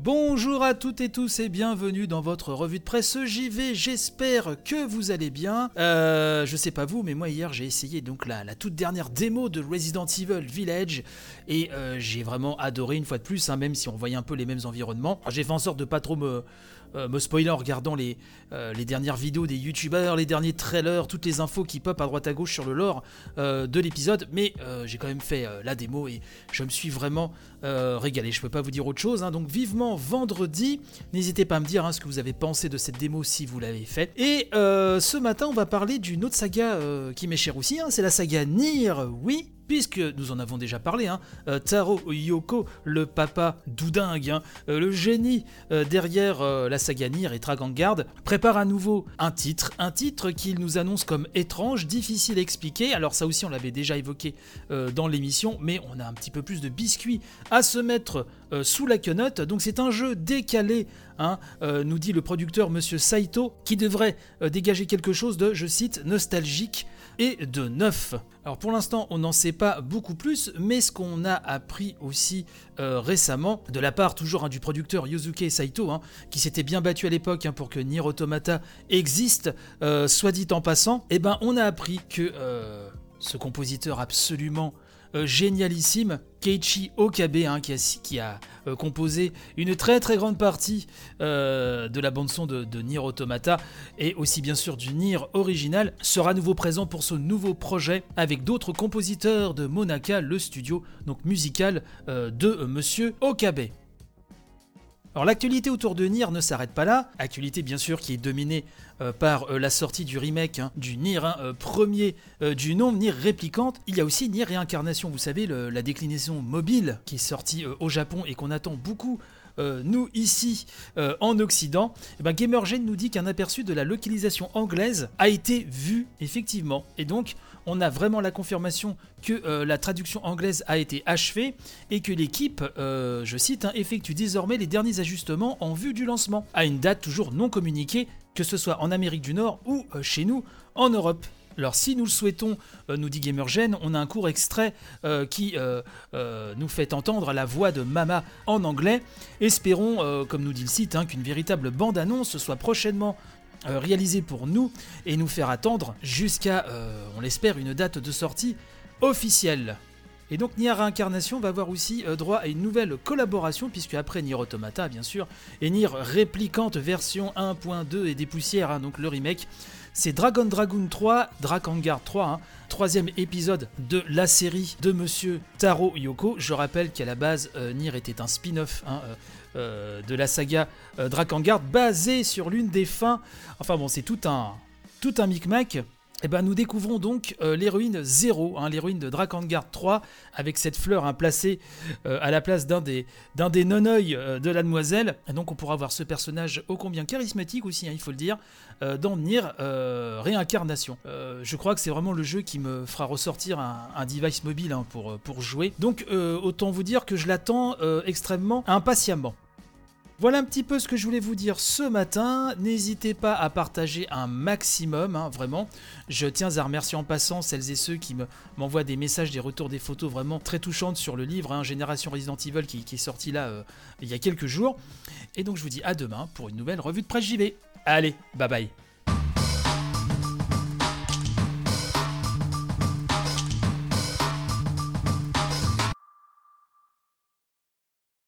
Bonjour à toutes et tous et bienvenue dans votre revue de presse JV. J'espère que vous allez bien. Euh, je sais pas vous, mais moi hier j'ai essayé donc la, toute dernière démo de Resident Evil Village et euh, j'ai vraiment adoré une fois de plus, hein, même si on voyait un peu les mêmes environnements. J'ai fait en sorte de pas trop me, euh, me spoiler en regardant les, euh, les dernières vidéos des youtubeurs, les derniers trailers, toutes les infos qui pop à droite à gauche sur le lore euh, de l'épisode, mais j'ai quand même fait la démo et je me suis vraiment régalé. Je peux pas vous dire autre chose, hein. donc vivement vendredi. N'hésitez pas à me dire hein, ce que vous avez pensé de cette démo si vous l'avez faite. Et ce matin, on va parler d'une autre saga qui m'est chère aussi, hein. c'est la saga Nier, oui, puisque nous en avons déjà parlé, hein, euh, Taro Yoko, le papa doudingue, hein, euh, le génie euh, derrière la saga Nier et Dragon Guard, prépare à nouveau un titre, un titre qu'il nous annonce comme étrange, difficile à expliquer. Alors ça aussi on l'avait déjà évoqué dans l'émission, mais on a un petit peu plus de biscuits à se mettre sous la quenotte. Donc c'est un jeu décalé, hein, nous dit le producteur Monsieur Saito, qui devrait dégager quelque chose de, je cite, nostalgique et de neuf. Alors pour l'instant, on n'en sait pas beaucoup plus, mais ce qu'on a appris aussi euh, récemment, de la part toujours hein, du producteur Yosuke Saito, hein, qui s'était bien battu à l'époque hein, pour que Nier Automata existe, euh, soit dit en passant, eh ben on a appris que euh, ce compositeur absolument euh, génialissime, Keiichi Okabe, hein, qui a, euh, composé une très très grande partie euh, de la bande-son de, de, Nier Automata, et aussi bien sûr du Nier original, sera à nouveau présent pour ce nouveau projet avec d'autres compositeurs de Monaka, le studio donc musical de Monsieur Okabe. Alors l'actualité autour de Nier ne s'arrête pas là, actualité bien sûr qui est dominée euh, par euh, la sortie du remake hein, du Nier hein, euh, premier du nom Nier Réplicante. Il y a aussi Nier Réincarnation, vous savez, la déclinaison mobile qui est sortie au Japon et qu'on attend beaucoup nous ici en Occident, eh ben, Gamergen nous dit qu'un aperçu de la localisation anglaise a été vu effectivement. Et donc on a vraiment la confirmation que euh, la traduction anglaise a été achevée et que l'équipe, euh, je cite, hein, effectue désormais les derniers ajustements en vue du lancement, à une date toujours non communiquée, que ce soit en Amérique du Nord ou euh, chez nous en Europe. Alors si nous le souhaitons, nous dit Gamergen, on a un court extrait qui nous fait entendre la voix de Mama en anglais. Espérons, comme nous dit le site, hein, qu'une véritable bande-annonce soit prochainement euh, réalisé pour nous et nous faire attendre jusqu'à, euh, on l'espère, une date de sortie officielle. Et donc Nier Réincarnation va avoir aussi euh, droit à une nouvelle collaboration, puisque après Nier Automata, bien sûr, et Nier Réplicante version 1.2 et des poussières, hein, donc le remake, c'est Dragon Dragoon 3, Drakengard 3, hein, troisième épisode de la série de Monsieur Taro Yoko. Je rappelle qu'à la base, Nier était un spin-off hein, euh, de la saga euh, Drakengard, basée sur l'une des fins. Enfin bon, c'est tout un, tout un micmac. Eh ben, nous découvrons donc euh, l'héroïne 0, hein, l'héroïne de Drakengard 3, avec cette fleur hein, placée à la place d'un des, des non-oeils de la demoiselle. Et donc on pourra voir ce personnage ô combien charismatique aussi, hein, il faut le dire, dans Nier Réincarnation. je crois que c'est vraiment le jeu qui me fera ressortir un, un device mobile pour, pour jouer. Donc autant vous dire que je l'attends extrêmement impatiemment. Voilà un petit peu ce que je voulais vous dire ce matin. N'hésitez pas à partager un maximum, hein, vraiment. Je tiens à remercier en passant celles et ceux qui m'envoient des messages, des retours, des photos vraiment très touchantes sur le livre hein, Génération Resident Evil qui, est sorti là euh, il y a quelques jours. Et donc je vous dis à demain pour une nouvelle revue de presse JV. Allez, bye bye